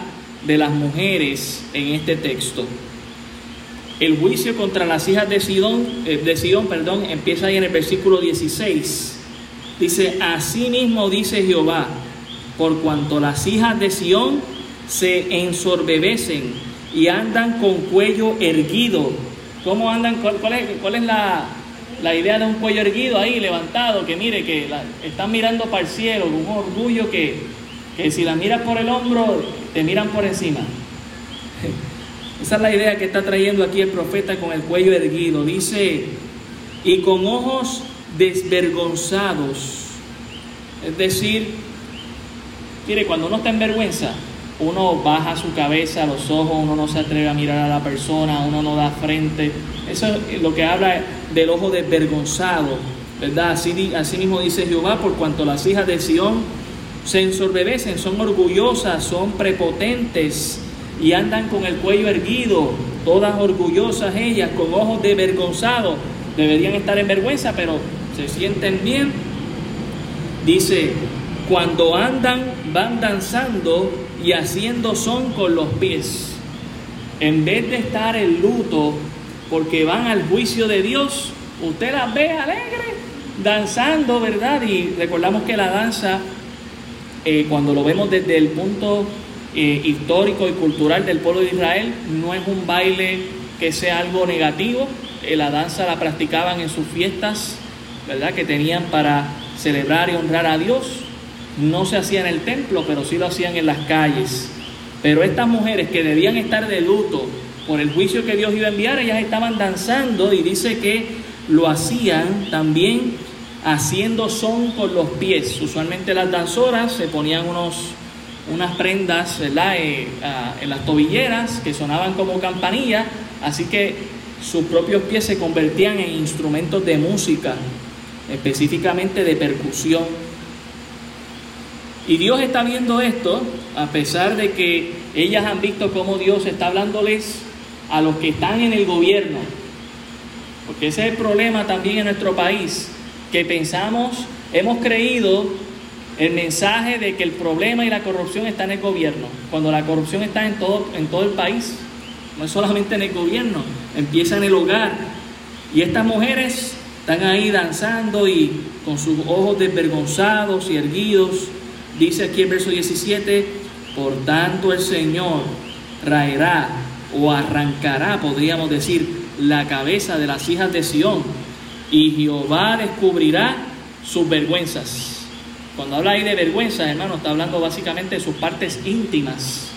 de las mujeres en este texto. El juicio contra las hijas de Sidón, eh, de Sidón perdón, empieza ahí en el versículo 16. Dice, así mismo dice Jehová, por cuanto las hijas de Sión se ensorbebecen y andan con cuello erguido. ¿Cómo andan? ¿Cuál, es, la, idea de un cuello erguido ahí, levantado? Que mire, que están mirando para el cielo, un orgullo que, que si la miras por el hombro, te miran por encima. Esa es la idea que está trayendo aquí el profeta con el cuello erguido. Dice, y con ojos desvergonzados. Es decir, mire, cuando uno está en vergüenza, uno baja su cabeza, los ojos, uno no se atreve a mirar a la persona, uno no da frente. Eso es lo que habla del ojo desvergonzado, ¿verdad? Así, así mismo dice Jehová, por cuanto las hijas de Sión se ensorbebecen, son orgullosas, son prepotentes y andan con el cuello erguido, todas orgullosas ellas, con ojos desvergonzados. Deberían estar en vergüenza, pero se sienten bien. Dice, cuando andan, van danzando y haciendo son con los pies. En vez de estar en luto porque van al juicio de Dios, usted las ve alegres, danzando, ¿verdad? Y recordamos que la danza, eh, cuando lo vemos desde el punto eh, histórico y cultural del pueblo de Israel, no es un baile que sea algo negativo. Eh, la danza la practicaban en sus fiestas, ¿verdad? Que tenían para celebrar y honrar a Dios no se hacía en el templo, pero sí lo hacían en las calles. Pero estas mujeres que debían estar de luto por el juicio que Dios iba a enviar, ellas estaban danzando y dice que lo hacían también haciendo son con los pies. Usualmente las danzoras se ponían unos, unas prendas eh, en las tobilleras que sonaban como campanillas, así que sus propios pies se convertían en instrumentos de música, específicamente de percusión. Y Dios está viendo esto, a pesar de que ellas han visto cómo Dios está hablándoles a los que están en el gobierno. Porque ese es el problema también en nuestro país, que pensamos, hemos creído el mensaje de que el problema y la corrupción está en el gobierno, cuando la corrupción está en todo, en todo el país, no es solamente en el gobierno, empieza en el hogar. Y estas mujeres están ahí danzando y con sus ojos desvergonzados y erguidos, Dice aquí el verso 17, por tanto el Señor raerá o arrancará, podríamos decir, la cabeza de las hijas de Sión y Jehová descubrirá sus vergüenzas. Cuando habla ahí de vergüenza, hermano, está hablando básicamente de sus partes íntimas,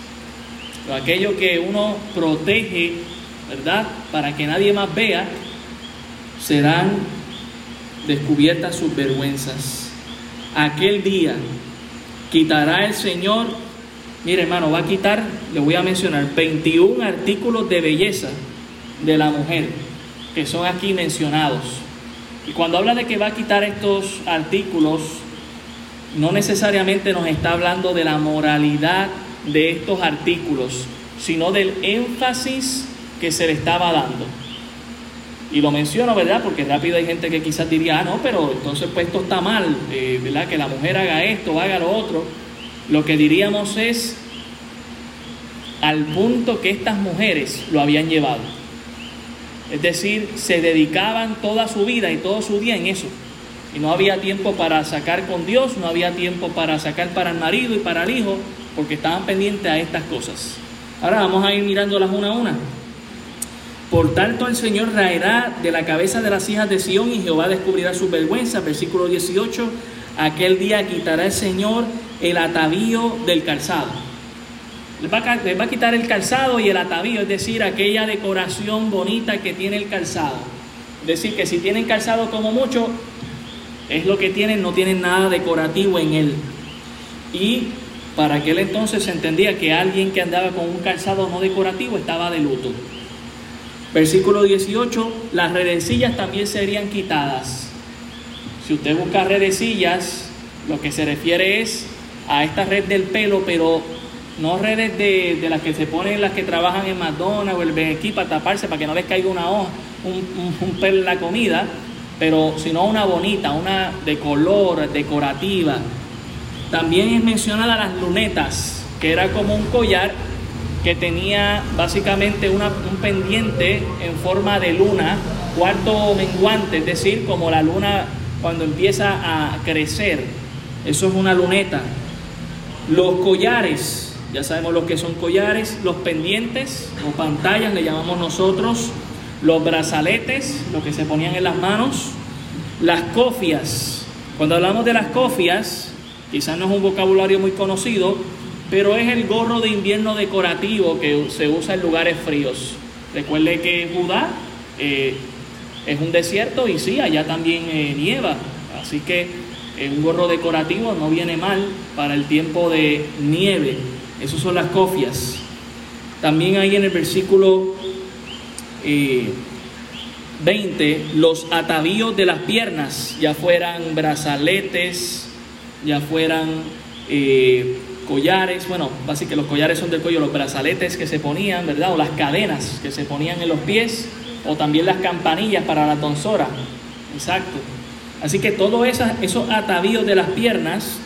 aquello que uno protege, ¿verdad? Para que nadie más vea, serán descubiertas sus vergüenzas. Aquel día quitará el Señor, mire hermano, va a quitar, le voy a mencionar, 21 artículos de belleza de la mujer, que son aquí mencionados. Y cuando habla de que va a quitar estos artículos, no necesariamente nos está hablando de la moralidad de estos artículos, sino del énfasis que se le estaba dando. Y lo menciono, ¿verdad? Porque rápido hay gente que quizás diría, ah, no, pero entonces pues esto está mal, eh, ¿verdad? Que la mujer haga esto, haga lo otro. Lo que diríamos es al punto que estas mujeres lo habían llevado. Es decir, se dedicaban toda su vida y todo su día en eso. Y no había tiempo para sacar con Dios, no había tiempo para sacar para el marido y para el hijo, porque estaban pendientes a estas cosas. Ahora vamos a ir mirándolas una a una. Por tanto, el Señor raerá de la cabeza de las hijas de Sión y Jehová descubrirá su vergüenza. Versículo 18. Aquel día quitará el Señor el atavío del calzado. Les va, a, quitar el calzado y el atavío, es decir, aquella decoración bonita que tiene el calzado. Es decir, que si tienen calzado como mucho, es lo que tienen, no tienen nada decorativo en él. Y para aquel entonces se entendía que alguien que andaba con un calzado no decorativo estaba de luto. Versículo 18, las redecillas también serían quitadas. Si usted busca redecillas, lo que se refiere es a esta red del pelo, pero no redes de, las que se ponen las que trabajan en McDonald's o el aquí para taparse, para que no les caiga una hoja, un, pelo en la comida, pero sino una bonita, una de color, decorativa. También es mencionada las lunetas, que era como un collar que tenía básicamente una, un pendiente en forma de luna, cuarto menguante, es decir, como la luna cuando empieza a crecer. Eso es una luneta. Los collares, ya sabemos lo que son collares, los pendientes o pantallas le llamamos nosotros, los brazaletes, lo que se ponían en las manos, las cofias. Cuando hablamos de las cofias, quizás no es un vocabulario muy conocido, pero es el gorro de invierno decorativo que se usa en lugares fríos. Recuerde que Judá eh, es un desierto y sí, allá también eh, nieva, así que eh, un gorro decorativo no viene mal para el tiempo de nieve. Esas son las cofias. También hay en el versículo 20 los atavíos de las piernas, ya fueran brazaletes, ya fueran collares, bueno, básicamente los collares son del cuello, los brazaletes que se ponían, ¿verdad? O las cadenas que se ponían en los pies, o también las campanillas para la tonsora, exacto. Así que todos esos atavíos de las piernas,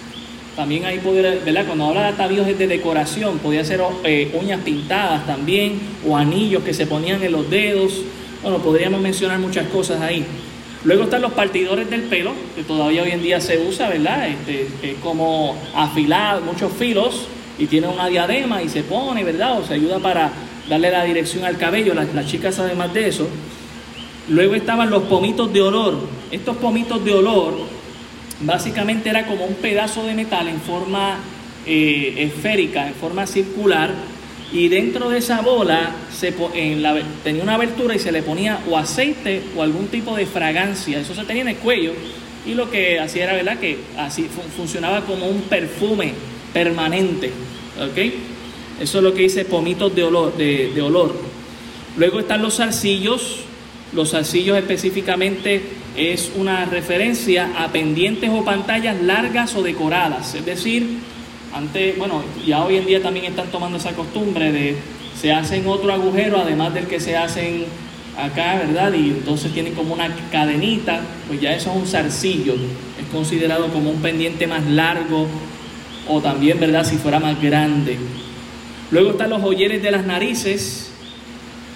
también ahí poder, ¿verdad? Cuando habla de atavíos es de decoración, podía ser eh, uñas pintadas también, o anillos que se ponían en los dedos, bueno, podríamos mencionar muchas cosas ahí. Luego están los partidores del pelo, que todavía hoy en día se usa, ¿verdad? Este, es como afilar muchos filos y tiene una diadema y se pone, ¿verdad? O se ayuda para darle la dirección al cabello. Las, chicas saben más de eso. Luego estaban los pomitos de olor. Estos pomitos de olor básicamente era como un pedazo de metal en forma eh, esférica, en forma circular, y dentro de esa bola se, en la, tenía una abertura y se le ponía o aceite o algún tipo de fragancia. Eso se tenía en el cuello y lo que hacía era verdad que así funcionaba como un perfume permanente. ¿ok? Eso es lo que dice pomitos de olor, de, de olor. Luego están los zarcillos. Los zarcillos específicamente es una referencia a pendientes o pantallas largas o decoradas, es decir, antes, bueno, ya hoy en día también están tomando esa costumbre de se hacen otro agujero además del que se hacen acá, ¿verdad? Y entonces tienen como una cadenita, pues ya eso es un zarcillo, es considerado como un pendiente más largo o también, ¿verdad? Si fuera más grande. Luego están los joyeres de las narices,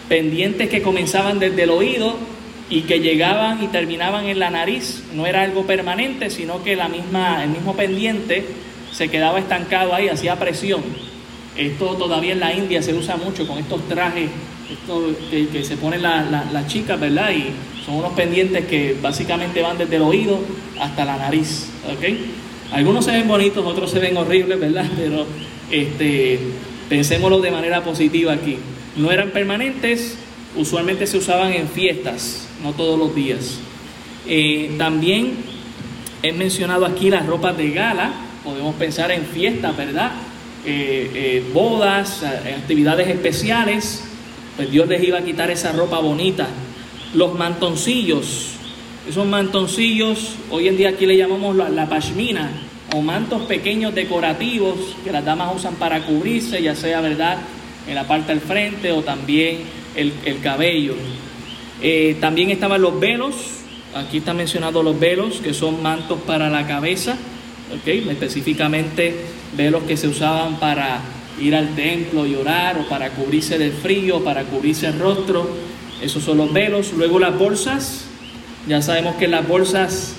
pendientes que comenzaban desde el oído y que llegaban y terminaban en la nariz. No era algo permanente, sino que la misma, el mismo pendiente se quedaba estancado ahí, hacía presión. Esto todavía en la India se usa mucho con estos trajes que, se ponen las la, chicas, ¿verdad? Y son unos pendientes que básicamente van desde el oído hasta la nariz, ¿ok? Algunos se ven bonitos, otros se ven horribles, ¿verdad? Pero este, pensémoslo de manera positiva aquí. No eran permanentes, usualmente se usaban en fiestas, no todos los días. Eh, también he mencionado aquí las ropas de gala, podemos pensar en fiestas, ¿verdad? Eh, eh, bodas, actividades especiales, pues Dios les iba a quitar esa ropa bonita. Los mantoncillos, esos mantoncillos, hoy en día aquí le llamamos la, pashmina, o mantos pequeños decorativos que las damas usan para cubrirse, ya sea, ¿verdad?, en la parte del frente o también el cabello. También estaban los velos, aquí están mencionados los velos, que son mantos para la cabeza específicamente velos que se usaban para ir al templo y orar o para cubrirse del frío, para cubrirse el rostro. Esos son los velos. Luego las bolsas. Ya sabemos que las bolsas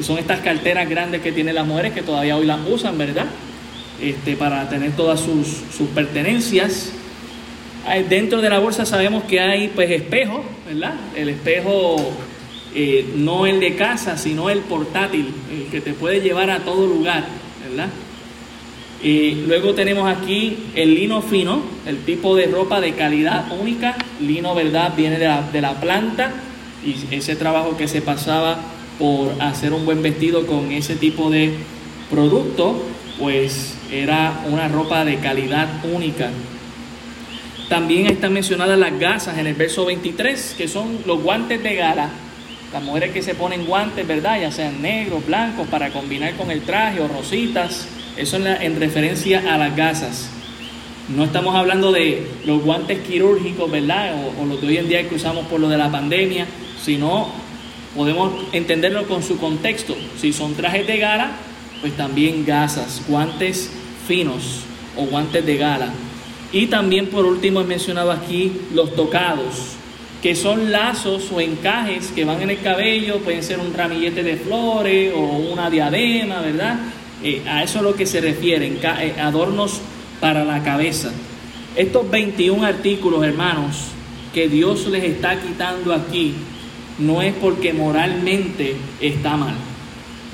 son estas carteras grandes que tienen las mujeres que todavía hoy las usan, ¿verdad? Este, para tener todas sus, sus pertenencias. Dentro de la bolsa sabemos que hay pues espejos, ¿verdad? El espejo eh, no el de casa, sino el portátil, el que te puede llevar a todo lugar, ¿verdad? Y luego tenemos aquí el lino fino, el tipo de ropa de calidad única. Lino, ¿verdad? Viene de la, de la planta y ese trabajo que se pasaba por hacer un buen vestido con ese tipo de producto, pues era una ropa de calidad única. También están mencionadas las gasas en el verso 23, que son los guantes de gala las mujeres que se ponen guantes, ¿verdad? Ya sean negros, blancos, para combinar con el traje o rositas. Eso en, referencia a las gasas. No estamos hablando de los guantes quirúrgicos, ¿verdad? O, los de hoy en día que usamos por lo de la pandemia, sino podemos entenderlo con su contexto. Si son trajes de gala, pues también gasas, guantes finos o guantes de gala. Y también por último he mencionado aquí los tocados, que son lazos o encajes que van en el cabello, pueden ser un ramillete de flores o una diadema, ¿verdad? Eh, a eso es lo que se refieren, eh, adornos para la cabeza. Estos 21 artículos, hermanos, que Dios les está quitando aquí, no es porque moralmente está mal.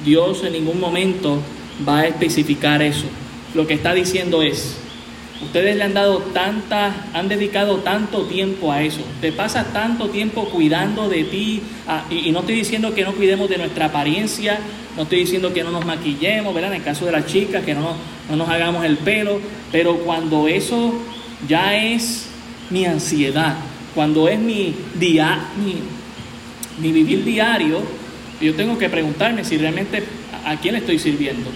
Dios en ningún momento va a especificar eso. Lo que está diciendo es, ustedes le han dado tanta, han dedicado tanto tiempo a eso, te pasas tanto tiempo cuidando de ti, y, no estoy diciendo que no cuidemos de nuestra apariencia, no estoy diciendo que no nos maquillemos, ¿verdad? En el caso de las chicas, que no nos, no nos hagamos el pelo, pero cuando eso ya es mi ansiedad, cuando es mi, día, mi vivir diario, yo tengo que preguntarme si realmente a quién le estoy sirviendo.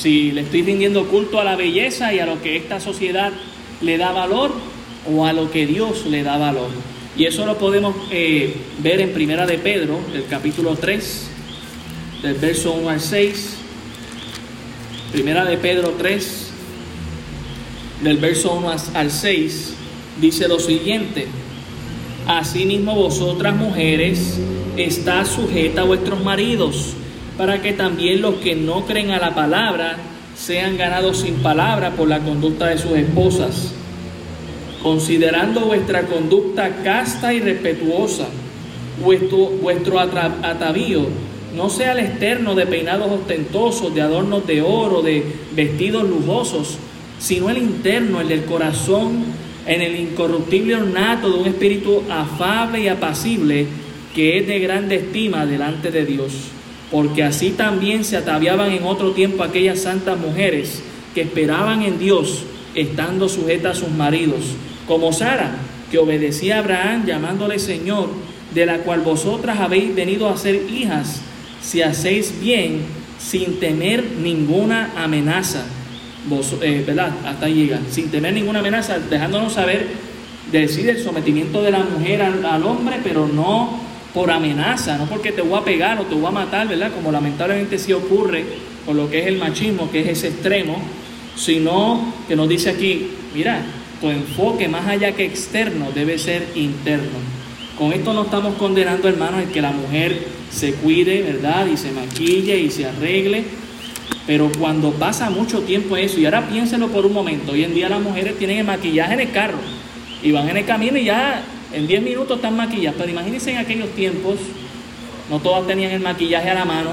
Si le estoy rindiendo culto a la belleza y a lo que esta sociedad le da valor o a lo que Dios le da valor. Y eso lo podemos eh, ver en Primera de Pedro, el capítulo 3, del verso 1 al 6. Primera de Pedro 3, del verso 1 al 6, dice lo siguiente. Asimismo vosotras mujeres, está sujeta a vuestros maridos, para que también los que no creen a la palabra sean ganados sin palabra por la conducta de sus esposas, considerando vuestra conducta casta y respetuosa, vuestro, vuestro atavío no sea el externo de peinados ostentosos, de adornos de oro, de vestidos lujosos, sino el interno, el del corazón, en el incorruptible ornato de un espíritu afable y apacible que es de grande estima delante de Dios. Porque así también se ataviaban en otro tiempo aquellas santas mujeres que esperaban en Dios, estando sujetas a sus maridos, como Sara, que obedecía a Abraham llamándole Señor, de la cual vosotras habéis venido a ser hijas, si hacéis bien sin temer ninguna amenaza eh, ¿verdad? Hasta ahí llega, sin tener ninguna amenaza, dejándonos saber, decir el sometimiento de la mujer al, hombre, pero no por amenaza, no porque te voy a pegar o te voy a matar, ¿verdad? Como lamentablemente sí ocurre con lo que es el machismo, que es ese extremo, sino que nos dice aquí, mira, tu enfoque más allá que externo debe ser interno. Con esto no estamos condenando, hermanos, el que la mujer se cuide, ¿verdad? Y se maquille y se arregle, pero cuando pasa mucho tiempo eso, y ahora piénsenlo por un momento, hoy en día las mujeres tienen el maquillaje en el carro y van en el camino y ya en 10 minutos están maquilladas. Pero imagínense en aquellos tiempos, no todas tenían el maquillaje a la mano,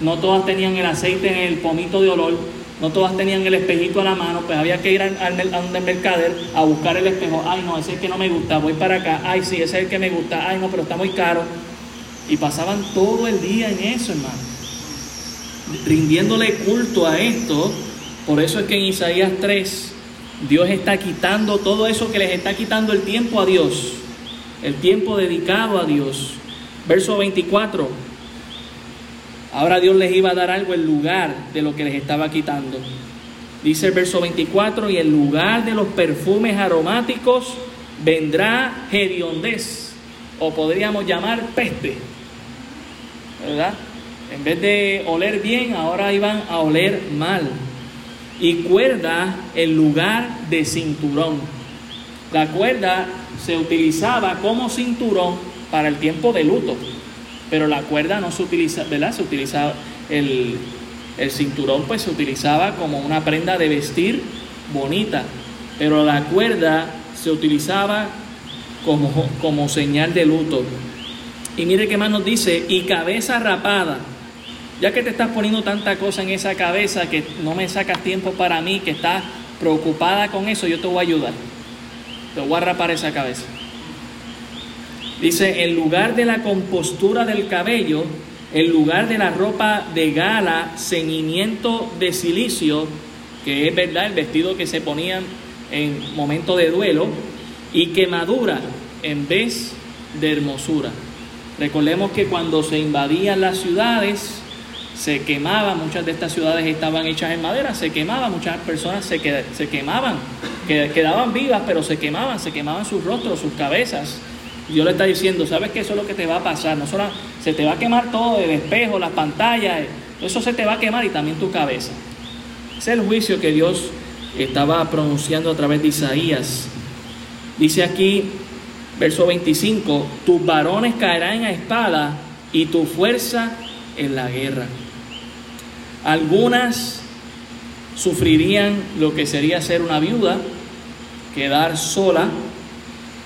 no todas tenían el aceite en el pomito de olor, no todas tenían el espejito a la mano, pues había que ir al, al, mercader a buscar el espejo. Ay, no, ese es el que no me gusta, voy para acá. Ay, sí, ese es el que me gusta. Ay, no, pero está muy caro. Y pasaban todo el día en eso, hermano rindiéndole culto a esto. Por eso es que en Isaías 3 Dios está quitando todo eso que les está quitando el tiempo a Dios, el tiempo dedicado a Dios. Verso 24. Ahora Dios les iba a dar algo en lugar de lo que les estaba quitando. Dice el verso 24, y en lugar de los perfumes aromáticos vendrá hediondez, o podríamos llamar peste. ¿Verdad? En vez de oler bien, ahora iban a oler mal. Y cuerda en lugar de cinturón. La cuerda se utilizaba como cinturón para el tiempo de luto, pero la cuerda no se utiliza, ¿verdad? Se utilizaba el, el cinturón, pues se utilizaba como una prenda de vestir bonita, pero la cuerda se utilizaba como, como señal de luto. Y mire qué más nos dice, y cabeza rapada ya que te estás poniendo tanta cosa en esa cabeza que no me sacas tiempo para mí, que estás preocupada con eso, yo te voy a ayudar. Te voy a rapar esa cabeza. Dice, en lugar de la compostura del cabello, en lugar de la ropa de gala, ceñimiento de silicio, que es verdad el vestido que se ponían en momento de duelo, y quemadura en vez de hermosura. Recordemos que cuando se invadían las ciudades, se quemaba, muchas de estas ciudades estaban hechas en madera, se quemaba, muchas personas se, se quemaban, quedaban vivas, pero se quemaban, se quemaban sus rostros, sus cabezas. Dios le está diciendo, ¿sabes que eso es lo que te va a pasar? No solo se te va a quemar todo, el espejo, las pantallas, eso se te va a quemar y también tu cabeza. Ese es el juicio que Dios estaba pronunciando a través de Isaías. Dice aquí, verso 25, tus varones caerán a espada y tu fuerza en la guerra. Algunas sufrirían lo que sería ser una viuda, quedar sola,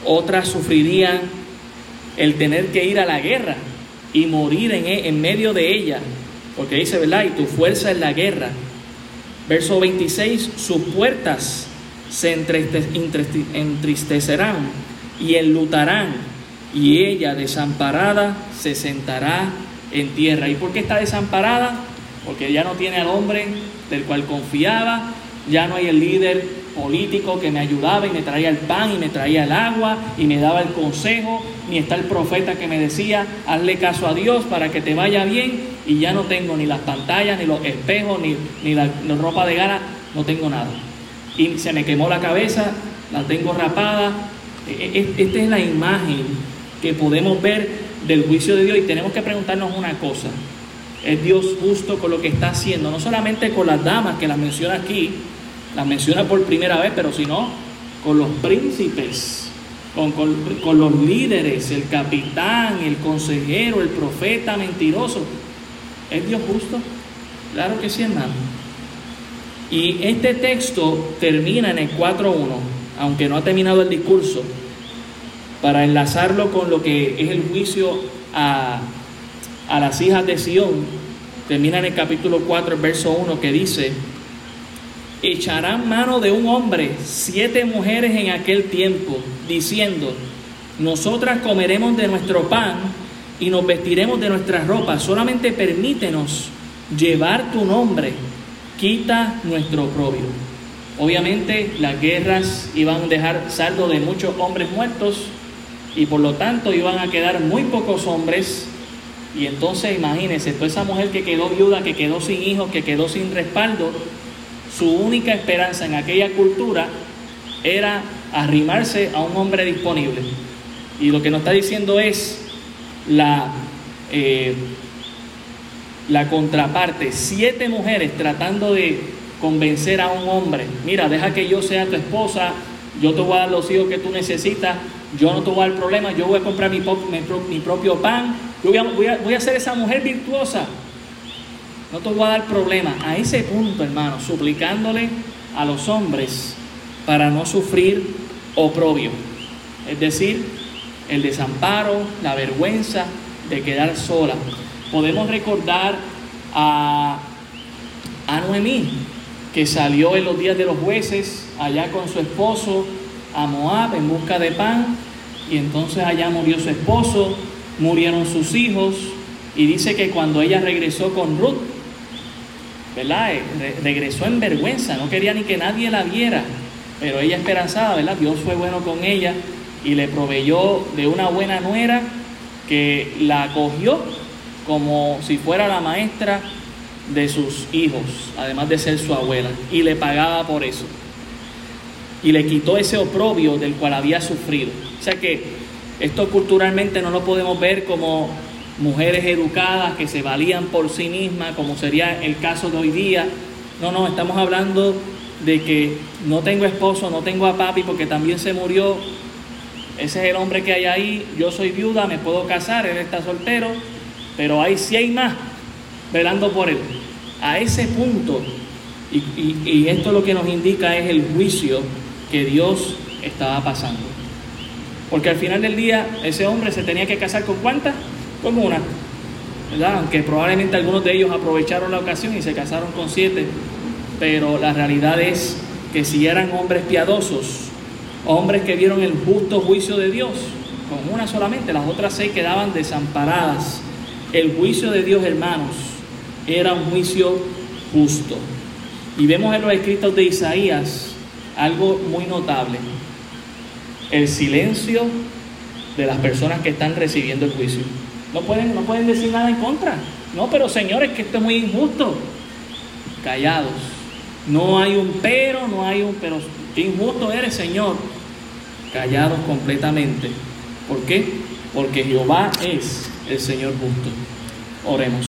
otras sufrirían el tener que ir a la guerra y morir en, en medio de ella, porque dice, ¿verdad? Y tu fuerza en la guerra. Verso 26, sus puertas se entristecerán y enlutarán, y ella desamparada se sentará en tierra. ¿Y por qué está desamparada? Porque ya no tiene al hombre del cual confiaba, ya no hay el líder político que me ayudaba y me traía el pan y me traía el agua y me daba el consejo, ni está el profeta que me decía, hazle caso a Dios para que te vaya bien y ya no tengo ni las pantallas, ni los espejos, ni, ni la, ropa de gana, no tengo nada. Y se me quemó la cabeza, la tengo rapada. E, e, esta es la imagen que podemos ver del juicio de Dios y tenemos que preguntarnos una cosa. ¿Es Dios justo con lo que está haciendo? No solamente con las damas que las menciona aquí, las menciona por primera vez, pero sino con los príncipes, con, con, los líderes, el capitán, el consejero, el profeta mentiroso. ¿Es Dios justo? Claro que sí, hermano. Y este texto termina en el 4.1, aunque no ha terminado el discurso, para enlazarlo con lo que es el juicio a, a las hijas de Sión, termina en el capítulo 4, el verso 1, que dice, echarán mano de un hombre siete mujeres en aquel tiempo, diciendo, nosotras comeremos de nuestro pan y nos vestiremos de nuestras ropas, solamente permítenos llevar tu nombre, quita nuestro oprobio. Obviamente las guerras iban a dejar saldo de muchos hombres muertos y por lo tanto iban a quedar muy pocos hombres. Y entonces imagínense, toda esa mujer que quedó viuda, que quedó sin hijos, que quedó sin respaldo, su única esperanza en aquella cultura era arrimarse a un hombre disponible. Y lo que nos está diciendo es, la, eh, la contraparte, siete mujeres tratando de convencer a un hombre, mira, deja que yo sea tu esposa, yo te voy a dar los hijos que tú necesitas, yo no te voy a dar problema, yo voy a comprar mi, mi, propio pan, yo voy a, voy, a, voy a ser esa mujer virtuosa, no te voy a dar problema. A ese punto, hermano, suplicándole a los hombres para no sufrir oprobio. Es decir, el desamparo, la vergüenza de quedar sola. Podemos recordar a, a Noemí, que salió en los días de los jueces allá con su esposo a Moab en busca de pan, y entonces allá murió su esposo, murieron sus hijos, y dice que cuando ella regresó con Ruth, ¿verdad? Eh, regresó en vergüenza, no quería ni que nadie la viera, pero ella esperanzaba, ¿verdad? Dios fue bueno con ella y le proveyó de una buena nuera que la acogió como si fuera la maestra de sus hijos, además de ser su abuela, y le pagaba por eso. Y le quitó ese oprobio del cual había sufrido. O sea que esto culturalmente no lo podemos ver como mujeres educadas que se valían por sí mismas, como sería el caso de hoy día. No, no, estamos hablando de que no tengo esposo, no tengo a papi porque también se murió, ese es el hombre que hay ahí, yo soy viuda, me puedo casar, él está soltero, pero hay si hay más velando por él. A ese punto, y, esto lo que nos indica es el juicio que Dios estaba pasando. Porque al final del día ese hombre se tenía que casar con cuántas? Con una. ¿verdad? Aunque probablemente algunos de ellos aprovecharon la ocasión y se casaron con siete. Pero la realidad es que si eran hombres piadosos, hombres que vieron el justo juicio de Dios, con una solamente, las otras seis quedaban desamparadas. El juicio de Dios, hermanos, era un juicio justo. Y vemos en los escritos de Isaías algo muy notable. El silencio de las personas que están recibiendo el juicio. No pueden, no pueden decir nada en contra. No, pero señores, que esto es muy injusto. Callados. No hay un pero, no hay un pero. Qué injusto eres, Señor callados completamente, ¿Por qué? Porque Jehová es el Señor justo. Oremos.